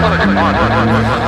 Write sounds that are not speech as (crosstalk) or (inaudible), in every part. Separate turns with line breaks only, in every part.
了，撤了，撤了，撤，撤。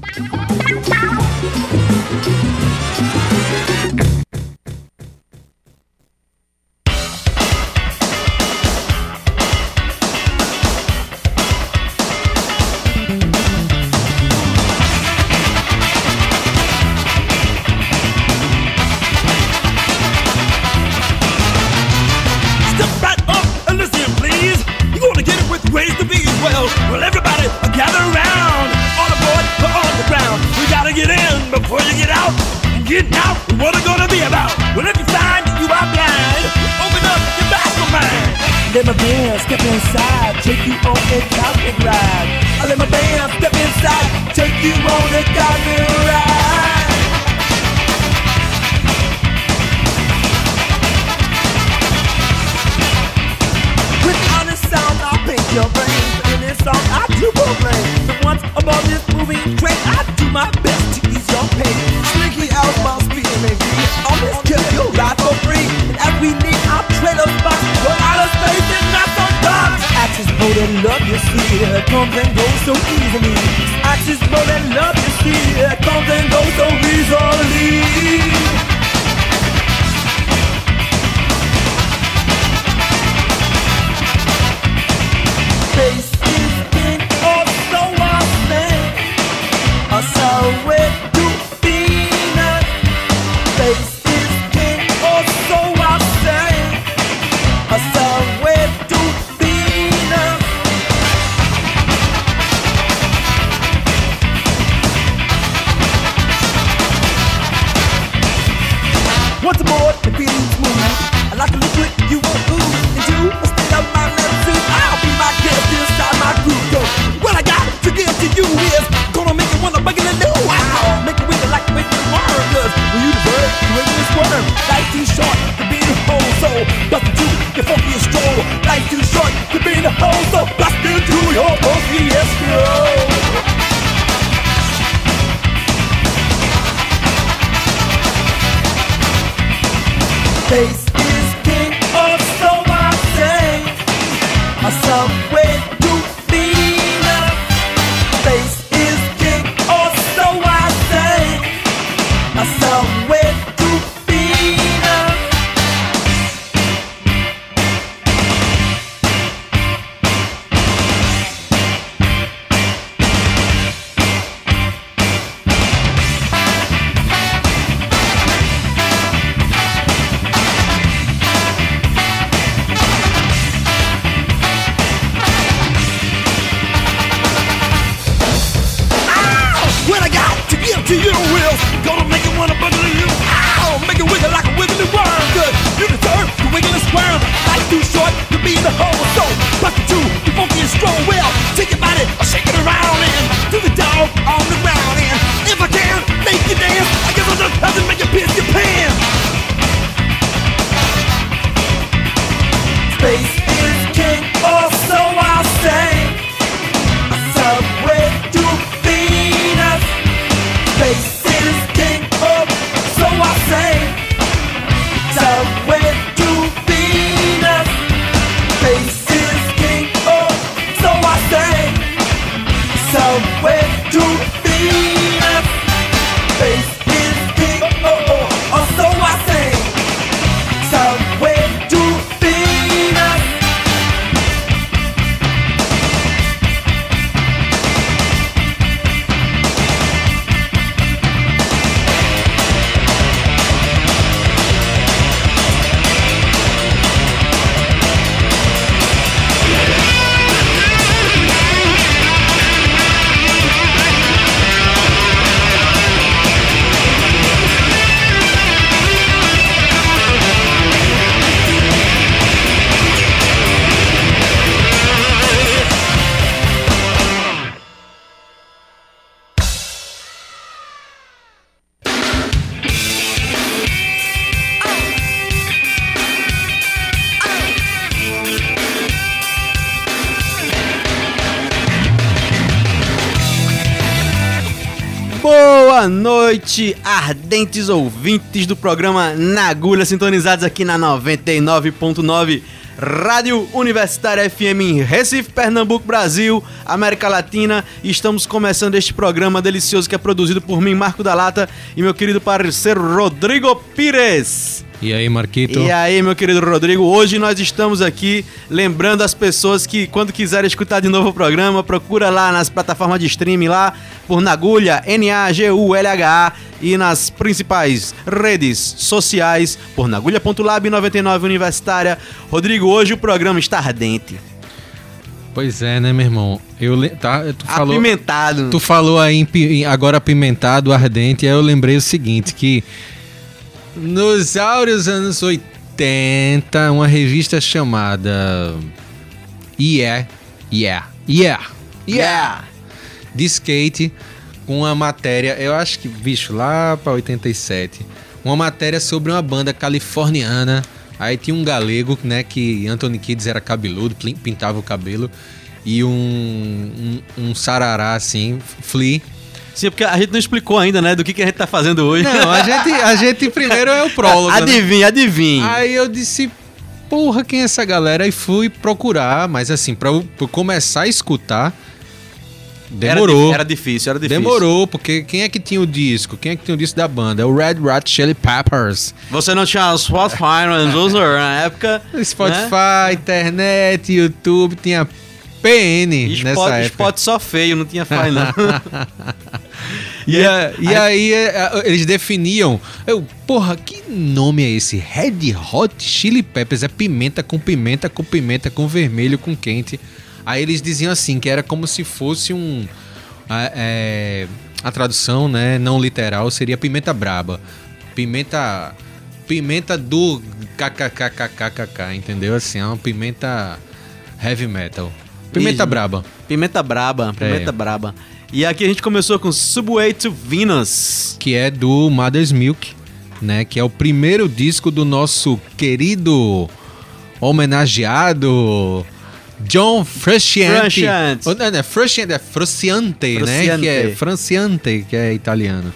my best to ease your pain. Slinky out my speed and we always give you ride for free. And every need I trade a spot, but out of space and not so dark. Axis mode and love you see, comes and goes so easily. Axis mode and love you see, comes and goes so easily.
Boa noite, ardentes ouvintes do programa Na Agulha, sintonizados aqui na 99.9 Rádio Universitária FM em Recife, Pernambuco, Brasil, América Latina. Estamos começando este programa delicioso que é produzido por mim, Marco da Lata, e meu querido parceiro Rodrigo Pires.
E aí, Marquito?
E aí, meu querido Rodrigo, hoje nós estamos aqui lembrando as pessoas que quando quiserem escutar de novo o programa, procura lá nas plataformas de streaming lá por Nagulha, N-A-G-U-L-H-A e nas principais redes sociais por nagulha.lab 99 Universitária. Rodrigo, hoje o programa está ardente.
Pois é, né, meu irmão? Eu tá, tu falou,
Apimentado.
tu falou aí agora apimentado, ardente, aí eu lembrei o seguinte, que nos áureos anos 80, uma revista chamada Yeah, Yeah, Yeah, Yeah, de skate, com uma matéria, eu acho que, bicho, lá pra 87, uma matéria sobre uma banda californiana. Aí tinha um galego, né, que Anthony Kids era cabeludo, pintava o cabelo, e um, um, um sarará, assim, Flea.
Sim, porque a gente não explicou ainda, né, do que, que a gente tá fazendo hoje.
Não, a gente, a gente primeiro é o prólogo, né?
Adivinha, adivinha.
Aí eu disse, porra, quem é essa galera? E fui procurar, mas assim, pra eu, pra eu começar a escutar, demorou.
Era, era difícil, era difícil.
Demorou, porque quem é que tinha o disco? Quem é que tinha o disco da banda? O Red Rat Chili Peppers.
Você não tinha Spotify no user na época.
Spotify, internet, YouTube, tinha PN
Né?
nessa
Spot,
época.
spot só feio, não tinha file não. (laughs)
E, a- e aí, é, é, eles definiam. Eu, porra, que nome é esse? Red Hot Chili Peppers. É pimenta com pimenta com pimenta com vermelho com quente. Aí eles diziam assim que era como se fosse um. a- é, a tradução, né, não literal, seria pimenta braba. Pimenta. Pimenta do kkkkkkk, entendeu? Assim, é uma pimenta heavy metal. Pimenta
Isso.
braba.
Pimenta braba, pimenta
É.
braba. E aqui a gente começou com Subway to Venus.
que é do Mother's Milk, né? Que é o primeiro disco do nosso querido homenageado John Frusciante.
Frusciante.
Oh, Não, não é Frusciante, é Frusciante, né? Que é Franciante, que é italiano.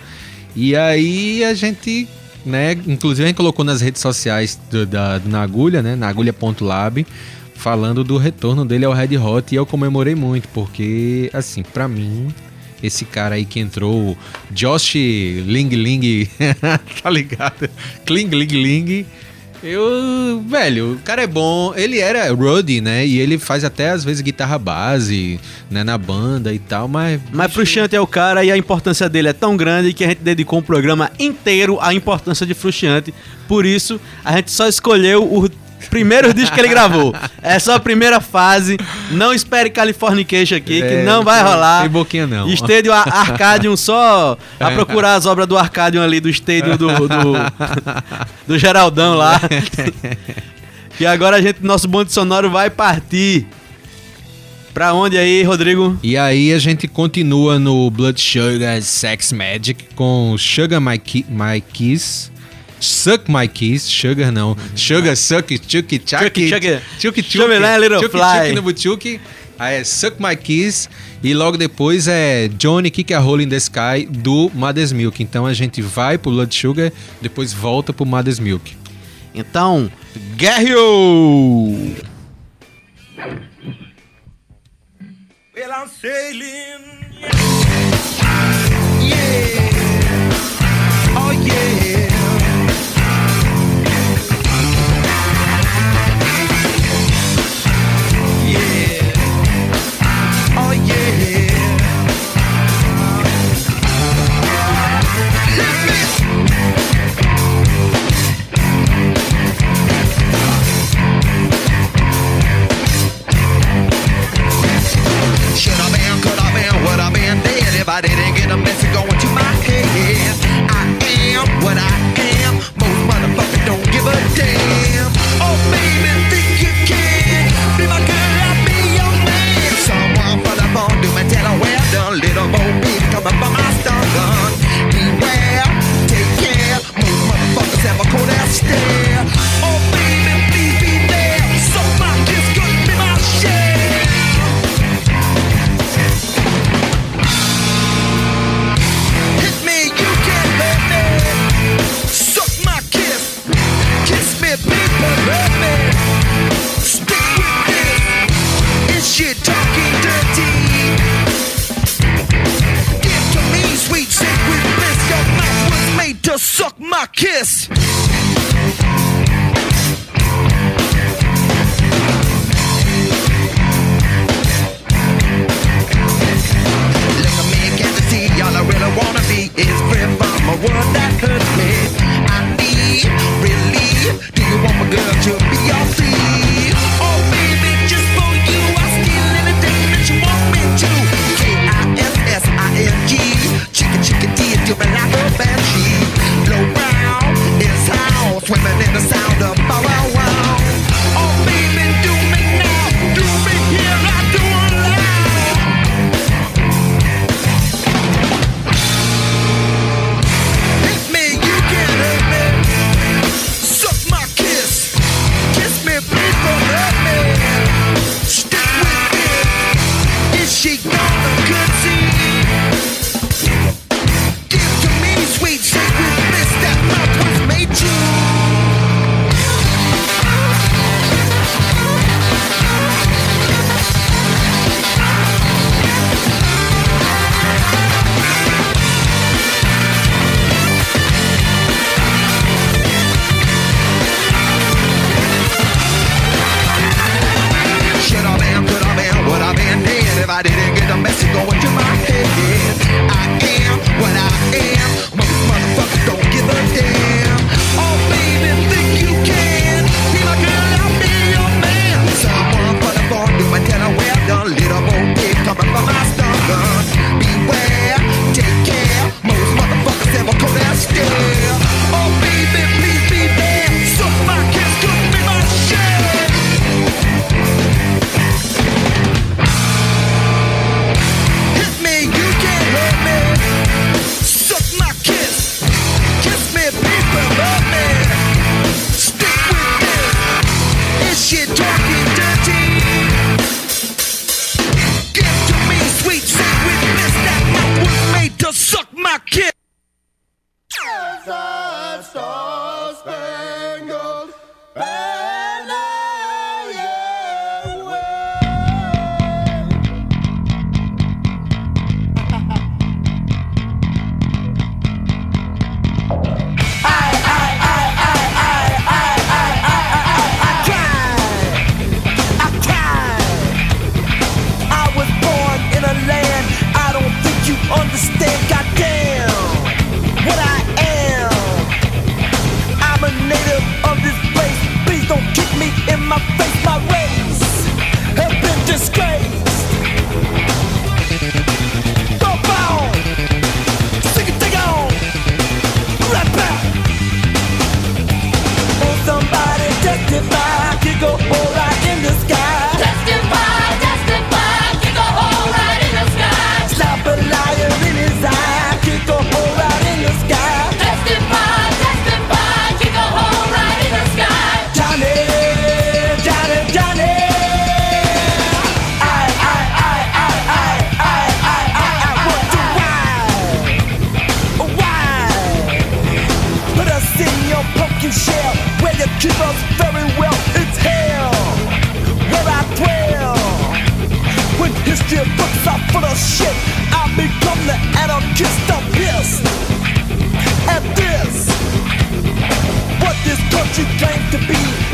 E aí a gente, né? Inclusive a gente colocou nas redes sociais do, da, do Na Agulha, né? Na agulha.lab, falando do retorno dele ao Red Hot e eu comemorei muito, porque, assim, pra mim, esse cara aí que entrou, Josh Ling Ling, (laughs) tá ligado? Kling Ling Ling. Eu, velho, o cara é bom. Ele era Rudy, né? E ele faz até às vezes guitarra base, né, na banda e tal, mas
Mas Frustiante é o cara e a importância dele é tão grande que a gente dedicou um programa inteiro à importância de Frustiante. Por isso, a gente só escolheu o primeiro disco que ele gravou. É só a primeira fase. Não espere Californication aqui, que
É,
não vai rolar.
tem boquinha não.
Ar- Arcadium, só a
É.
procurar as obras do Arcadium ali, do estêdio do, do, do Geraldão lá. (laughs) E agora a gente, nosso bonde sonoro vai partir. Pra onde aí, Rodrigo?
E aí a gente continua no Blood Sugar Sex Magic com Sugar My, Ki My Kiss. Suck My Kiss, Sugar não. Sugar Suck Chucky Chucky
Chucky, fly.
Chucky no Buchuki. Aí é Suck My Kiss. E logo depois é Johnny Kick a Hole in the Sky do Mother's Milk. Então a gente vai pro Blood Sugar, depois volta pro Mother's Milk.
Então, Guerreiro!
Well, I'm sailing. Yeah. Oh. Yeah. I didn't get a message going to my head? I am what I am. Most motherfuckers don't give a damn. Oh, baby, think you can be my girl, I'll be your man. Someone for the phone, do me tell her well done. Little Bo Peep coming from my stun gun. Beware, take care. Most motherfuckers have a cold ass stare. my kiss. to be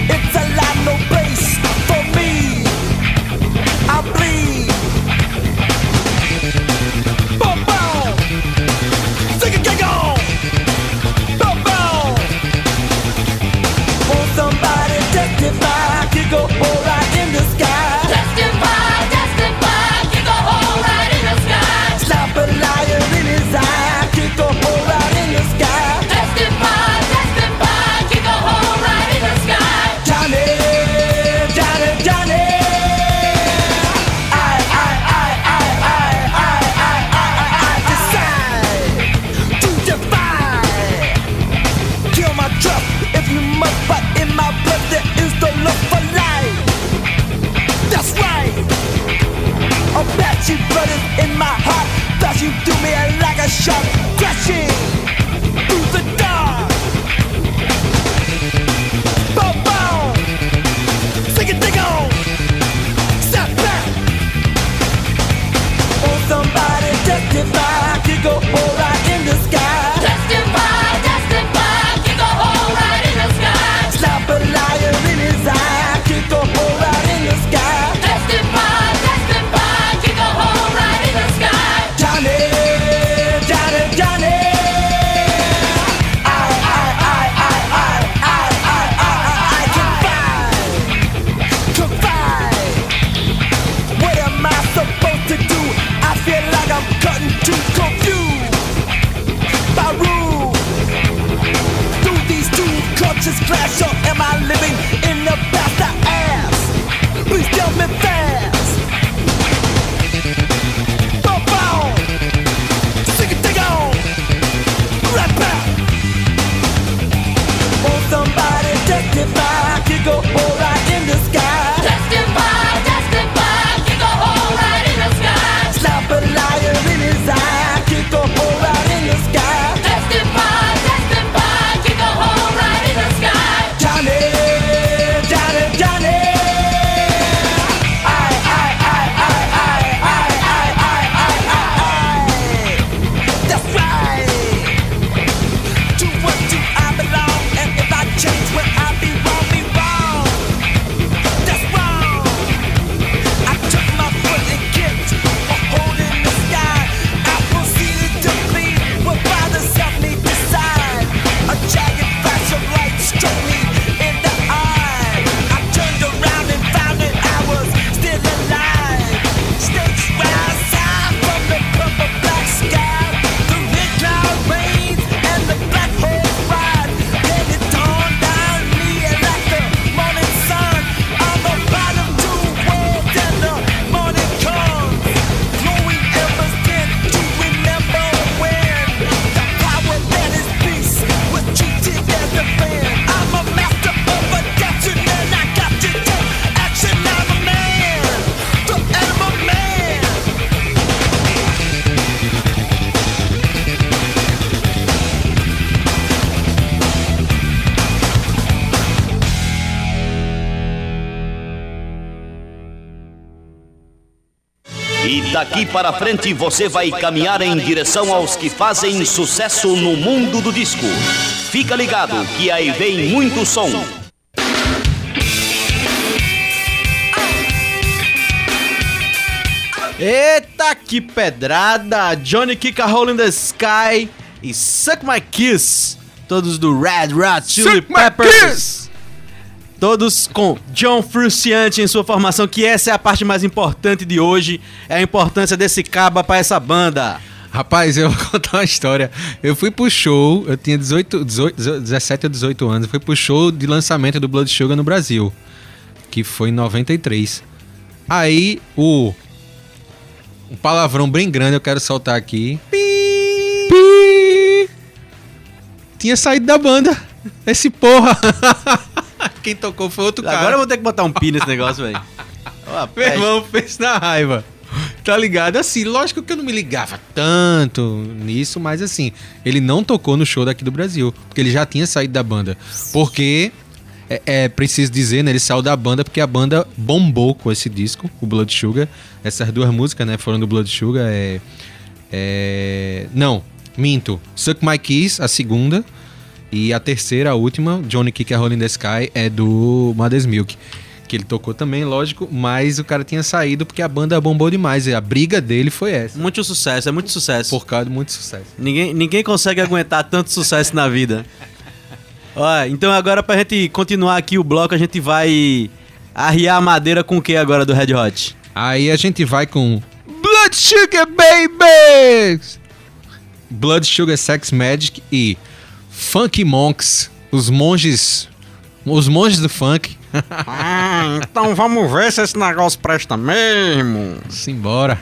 daqui para frente você vai caminhar em direção aos que fazem sucesso no mundo do disco. Fica ligado que aí vem muito som.
Eita que pedrada! Johnny Kika Hole in the Sky e Suck My Kiss, todos do Red Hot Chili
Suck
Peppers. Todos com John Frusciante em sua formação, que essa é a parte mais importante de hoje, é a importância desse caba para essa banda.
Rapaz, eu (laughs) vou contar uma história. Eu fui pro show, eu tinha 18, 18 17 ou 18 anos, fui pro show de lançamento do Blood Sugar no Brasil, que foi em 93. Aí o um palavrão bem grande eu quero soltar aqui. Pi! Pi! Tinha saído da banda. Esse porra. (laughs) Quem tocou foi outro Agora cara.
Agora eu vou ter que botar um pi nesse negócio, velho. (laughs)
Meu irmão fez na raiva. Tá ligado? Assim, lógico que eu não me ligava tanto nisso, mas assim, ele não tocou no show daqui do Brasil, porque ele já tinha saído da banda. Porque, é, é preciso dizer, né? Ele saiu da banda porque a banda bombou com esse disco, o Blood Sugar. Essas duas músicas, né? Foram do Blood Sugar. É, é, não, minto. Suck My Kiss, a segunda e a terceira, a última, Johnny Kick a Hole in the Sky, é do Mother's Milk. Que ele tocou também, lógico, mas o cara tinha saído porque a banda bombou demais. E a briga dele foi essa.
Muito sucesso, é muito sucesso.
Por causa de muito sucesso.
Ninguém, ninguém consegue aguentar tanto sucesso na vida. Olha, então agora pra gente continuar aqui o bloco, a gente vai arriar a madeira com o que agora do Red Hot?
Aí a gente vai com Blood Sugar Babies! Blood Sugar Sex Magic e Funky Monks, os monges, os monges do funk. (laughs)
Ah, então vamos ver se esse negócio presta mesmo.
Simbora.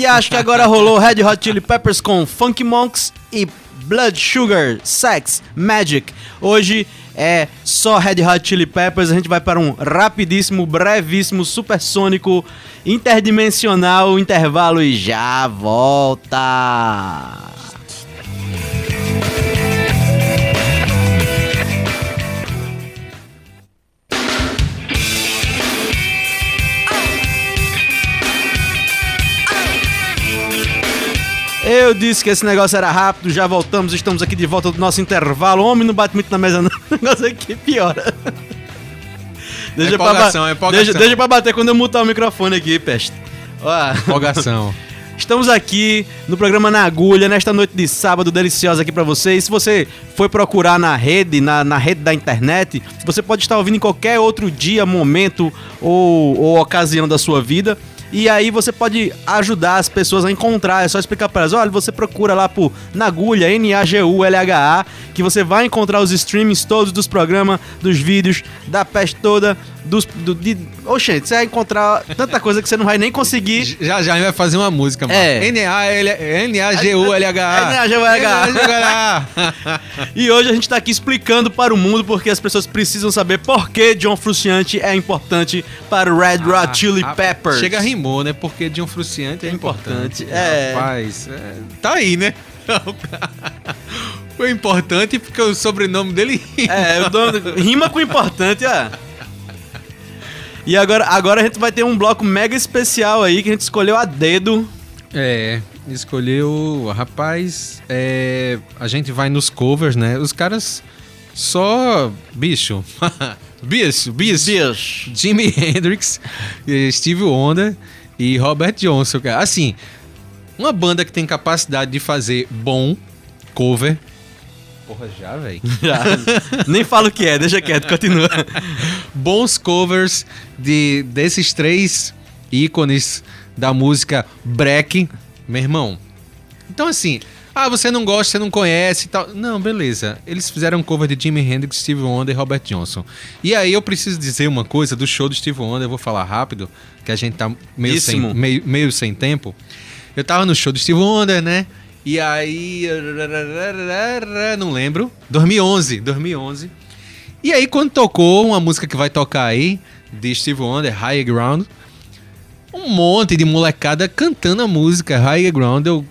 e acho que agora rolou Red Hot Chili Peppers com Funk Monks e Blood Sugar, Sex, Magic. Hoje é só Red Hot Chili Peppers, a gente vai para um rapidíssimo, brevíssimo, supersônico, interdimensional intervalo e já volta! Eu disse que esse negócio era rápido, já voltamos, estamos aqui de volta do nosso intervalo. Homem, não bate muito na mesa, não. (laughs) O negócio aqui piora. Deixa, pra,
empolgação,
ba-
é empolgação.
deixa, deixa pra bater quando eu mutar o microfone aqui, peste. Ó.
Empolgação. (laughs)
Estamos aqui no programa Na Agulha, nesta noite de sábado deliciosa aqui pra vocês. Se você foi procurar na rede, na, na rede da internet, você pode estar ouvindo em qualquer outro dia, momento ou, ou ocasião da sua vida. E aí você pode ajudar as pessoas a encontrar. É só explicar para elas: olha, você procura lá por Nagulha, N-A-G-U-L-H-A, que você vai encontrar os streamings todos dos programas, dos vídeos, da peste toda, dos. Do, de... Oxente, você vai encontrar tanta coisa que você não vai nem conseguir. (laughs)
Já já vai fazer uma música, mano.
É.
N-A-G-U-L-H-A.
N-A-G-U-L-H-A. E hoje a gente tá aqui explicando para o mundo porque as pessoas precisam saber por que John Frusciante é importante para o Red Hot Chili
Ah,
Peppers.
Chega rimou, né? Porque de um fruciante é,
É importante,
importante.
é.
Rapaz, é, tá aí, né? (laughs) Foi importante porque o sobrenome dele rima.
É, o dono, rima com importante, é. E agora, agora a gente vai ter um bloco mega especial aí que a gente escolheu a dedo.
É, escolheu. Rapaz, é, a gente vai nos covers, né? Os caras só. Bicho. (laughs) bicho, bicho.
Bicho.
Jimi (laughs) Hendrix, eh, Steve Wonder e Robert Johnson, cara. Assim, uma banda que tem capacidade de fazer bom cover. Porra, já, velho. (laughs)
Já. Nem falo o que é, deixa quieto, continua. (laughs)
Bons covers de desses três ícones da música break, meu irmão. Então assim, ah, você não gosta, você não conhece e tal. Não, beleza. Eles fizeram cover de Jimi Hendrix, Steve Wonder e Robert Johnson. E aí eu preciso dizer uma coisa do show do Steve Wonder, eu vou falar rápido, que a gente tá meio, sem, meio, meio sem tempo. Eu tava no show do Steve Wonder, né? E aí. Não lembro. 2011. 2011. E aí, quando tocou uma música que vai tocar aí, de Steve Wonder, High Ground, um monte de molecada cantando a música High Ground. Eu.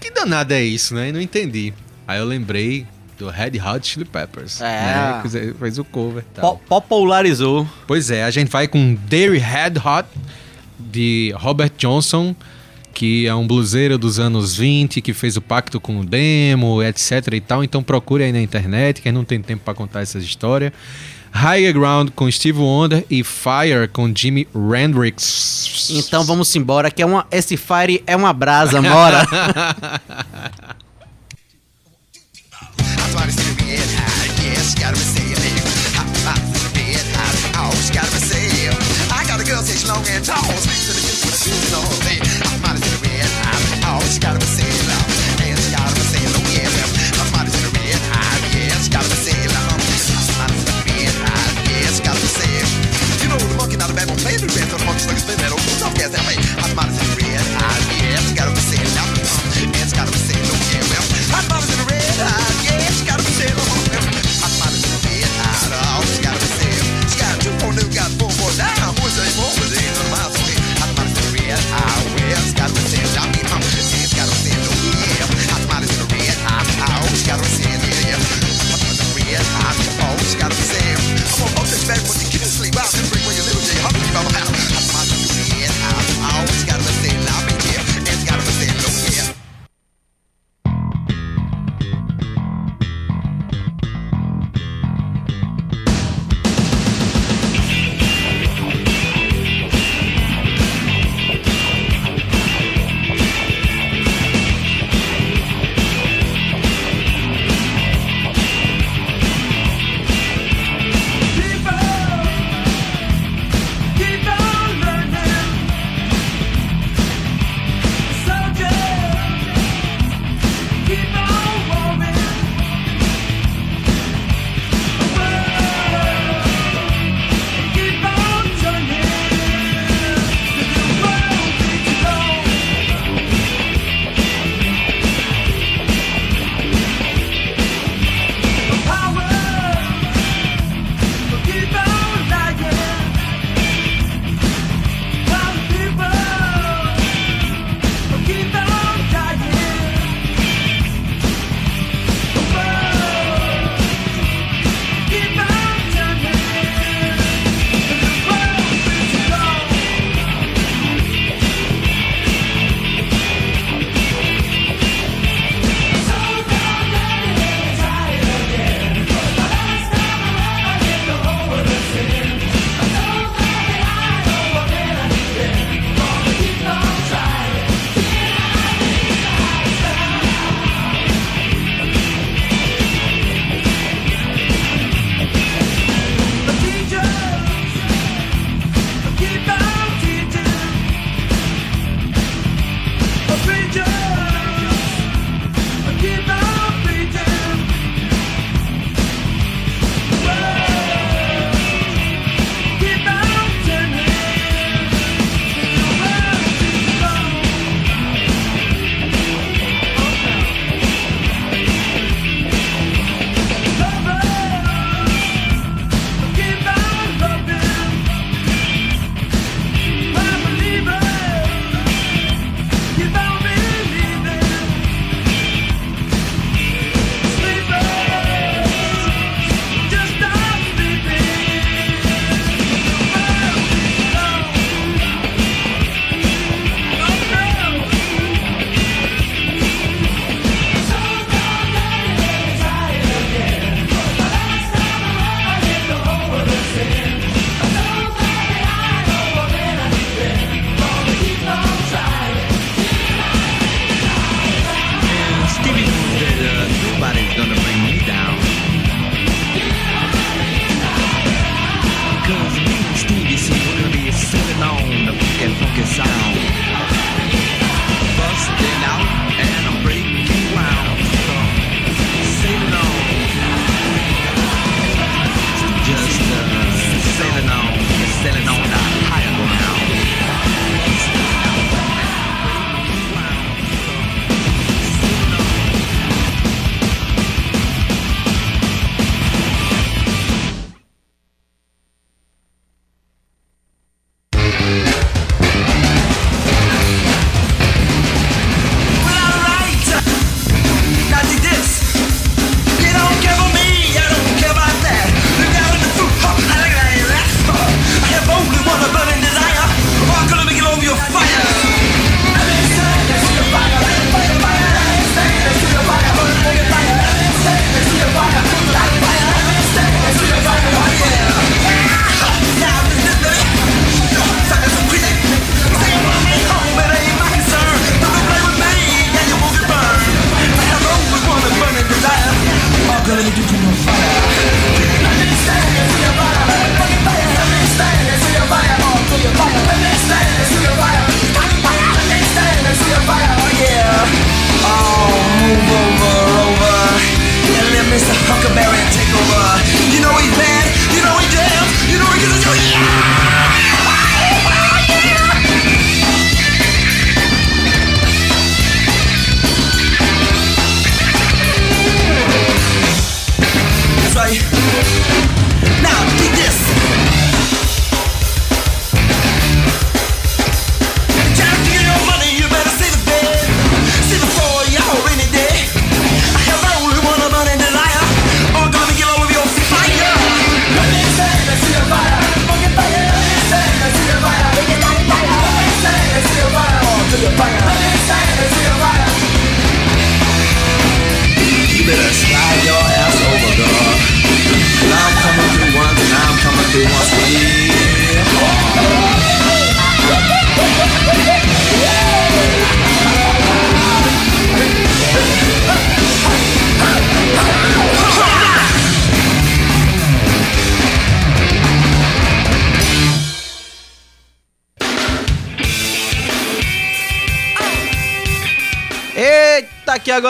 Que danada é isso, né? Não entendi. Aí eu lembrei do Red Hot Chili Peppers.
É.
Né? Fez o cover e tal.
Po- Popularizou.
Pois é, a gente vai com Dairy Red Hot, de Robert Johnson, que é um bluseiro dos anos 20, que fez o pacto com o demo, etc e tal. Então procure aí na internet, que não tem tempo pra contar essas histórias. Higher Ground com Steve Wonder e Fire com Jimi Hendrix.
Então vamos embora, que é uma, esse Fire é uma brasa, mora. (laughs)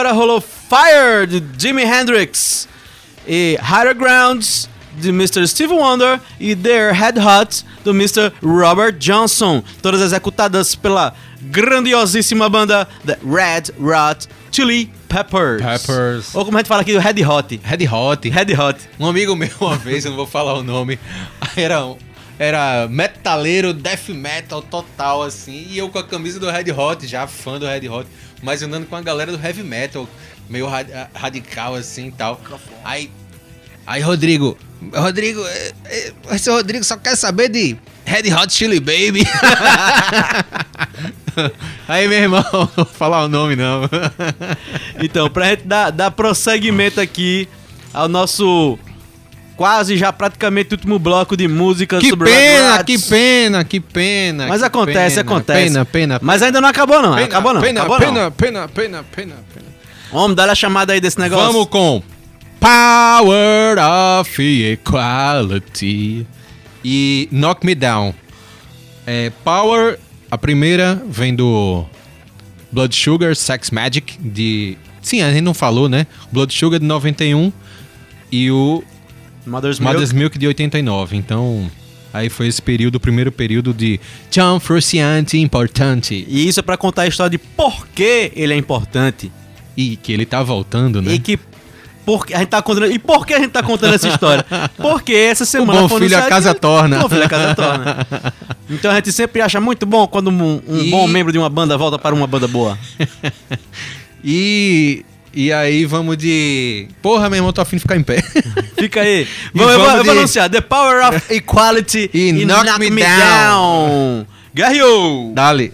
agora rolou Fire de Jimi Hendrix e Higher Grounds de Mr. Steve Wonder e Their Head Hot do Mr. Robert Johnson, todas executadas pela grandiosíssima banda The Red Hot Chili Peppers.
Peppers.
Ou como a gente fala aqui, o Red Hot.
Red Hot.
Red Hot.
Um amigo meu, (laughs) uma vez, eu não vou falar o nome, (laughs) era, um- era metaleiro, death metal total, assim, e eu com a camisa do Red Hot, já fã do Red Hot, mas andando com a galera do heavy metal, meio ra- radical, assim e tal. Aí, aí, Rodrigo, Rodrigo, é, é, esse Rodrigo só quer saber de Red Hot Chili Baby. (laughs) aí, meu irmão, não (laughs) vou falar o nome, não.
Então, pra gente dar, dar prosseguimento aqui ao nosso quase já praticamente último bloco de música
Que
sobre
pena, que pena, que pena.
Mas
que
acontece,
pena,
acontece.
Pena, pena.
Mas ainda não acabou não,
pena,
acabou não,
Pena,
acabou
pena,
não.
pena, pena, pena, pena.
Homem, dá a chamada aí desse negócio.
Vamos com Power of Equality e Knock Me Down. É, Power, a primeira vem do Blood Sugar Sex Magic de. Sim, a gente não falou, né? Blood Sugar de 91 e o
Mother's Milk.
Mother's Milk de 89. Então, aí foi esse período, o primeiro período de John Frusciante importante.
E isso é pra contar a história de por que ele é importante.
E que ele tá voltando, né?
E que por, a gente tá contando, e por que a gente tá contando essa história? (laughs) Porque essa semana
bom
foi
filho a casa torna.
O bom filho a casa torna. (laughs) Então a gente sempre acha muito bom quando um, um
E-
bom membro de uma banda volta para uma banda boa. (laughs)
E. E aí vamos de. Porra, meu irmão, tô afim de ficar em pé. (laughs)
Fica aí.
E
Vamos, eu, vou,
vamos
eu vou
de-
anunciar The Power of (laughs) Equality
E Knock Me
Down. Guerreou!
Dale.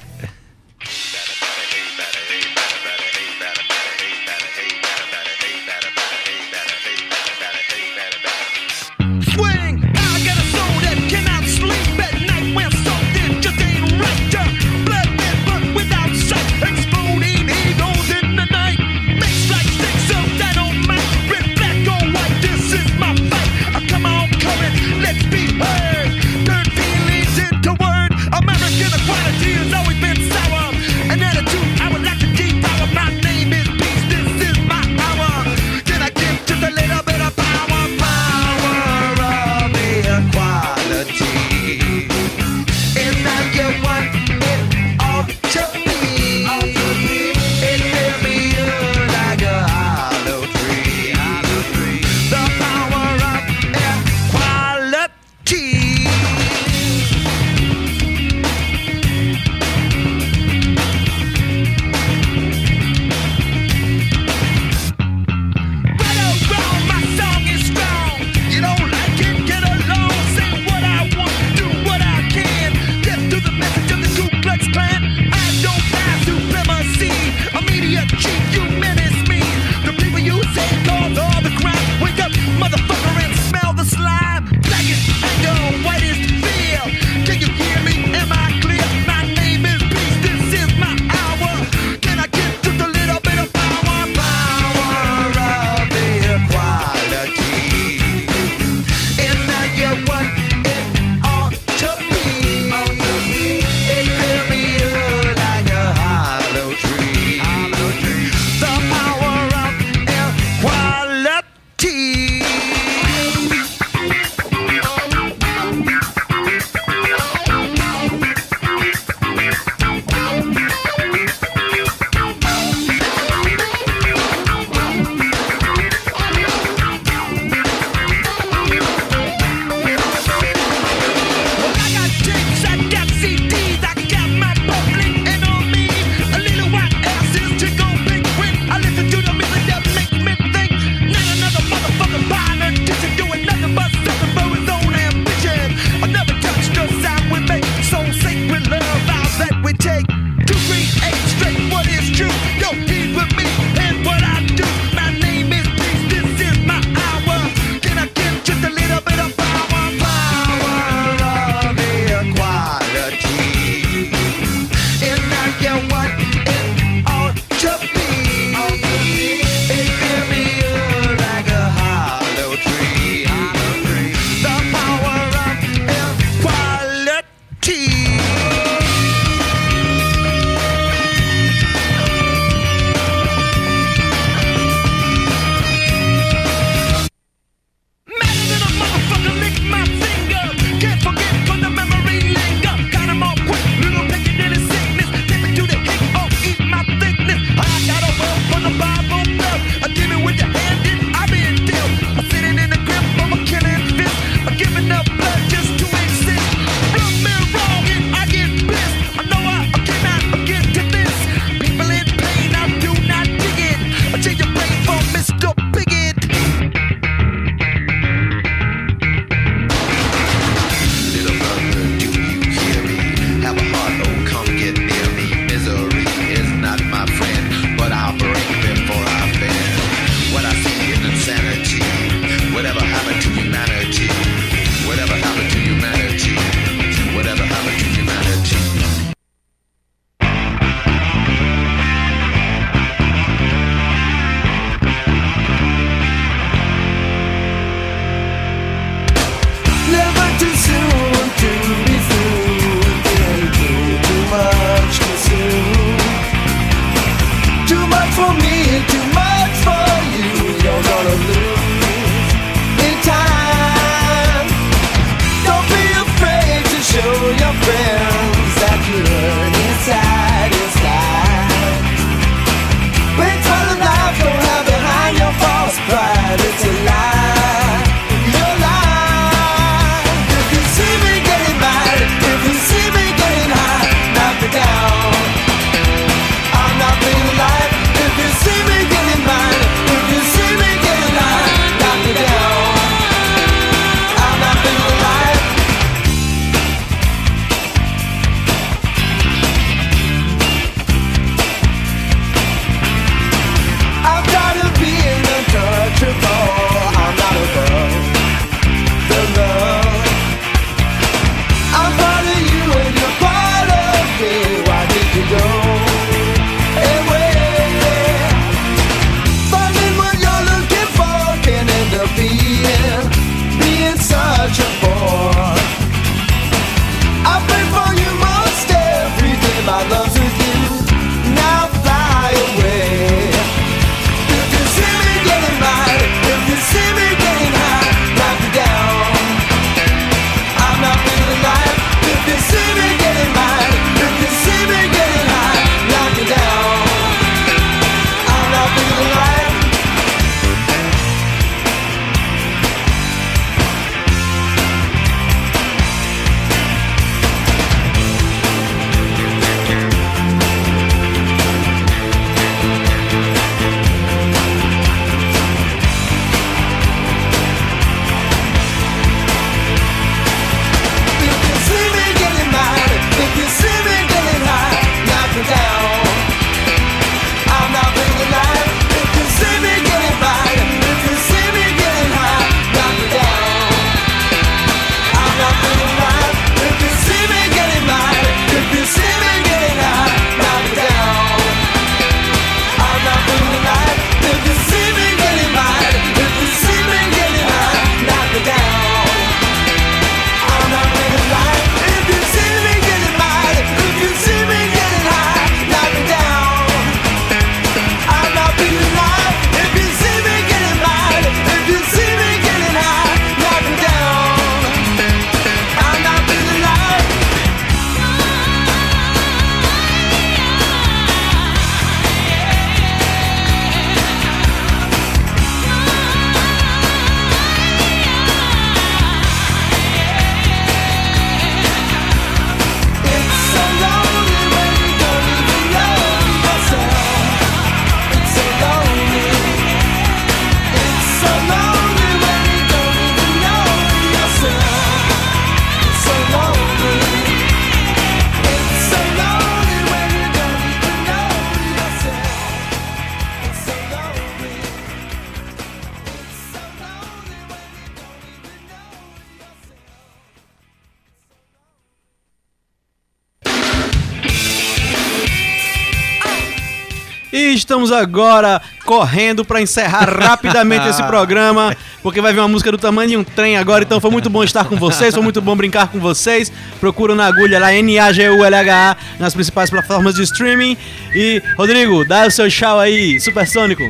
E estamos agora correndo para encerrar rapidamente esse (laughs) programa, porque vai vir uma música do tamanho de um trem agora. Então foi muito bom estar com vocês, foi muito bom brincar com vocês. Procura na agulha lá N-A-G-U-L-H-A nas principais plataformas de streaming. E, Rodrigo, dá o seu tchau aí, supersônico.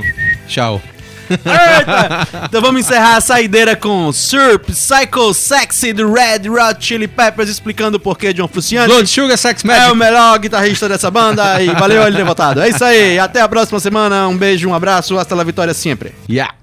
Tchau.
Eita! Então vamos encerrar a saideira com Surp, Psycho Sexy do Red Hot Chili Peppers explicando o porquê de um Fruciante.
Blood Sugar Sex
É
Magic.
o melhor guitarrista dessa banda e valeu ele ter votado. É isso aí, até a próxima semana. Um beijo, um abraço, hasta la vitória sempre.
Yeah.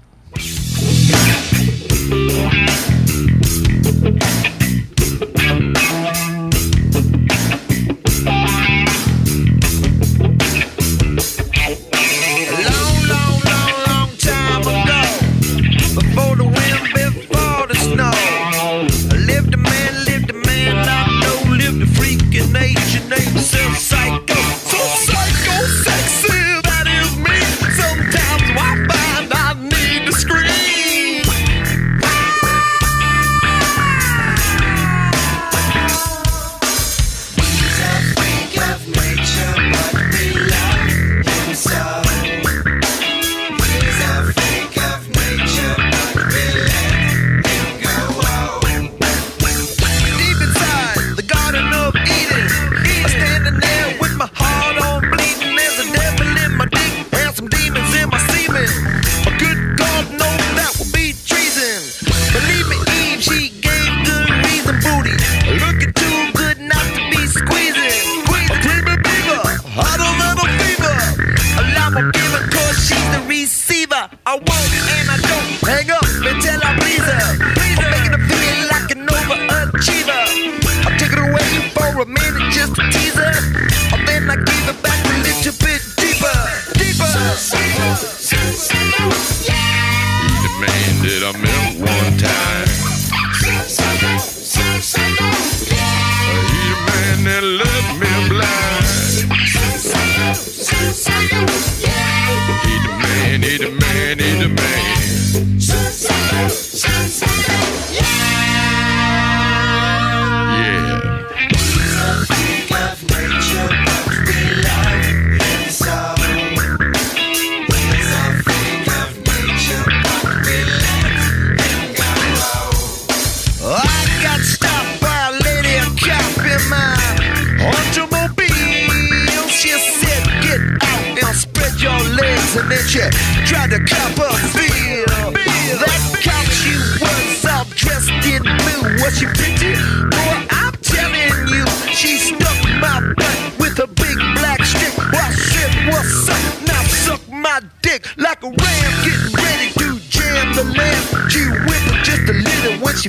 Hang up I please her. I'm making her feel like an overachiever. I take it away for a minute just to tease her. And oh, then I give it back a little bit deeper, deeper.
man that I met one time. He the man that left me blind. He he the
legs. And then she tried to cop a feel. That cop, she was all dressed in blue. Was she pretty? Boy, I'm telling you, she stuck my butt with a big black stick. I said, What's up? Now suck my dick like a ram getting ready to jam the lamp. She whipped just a little when she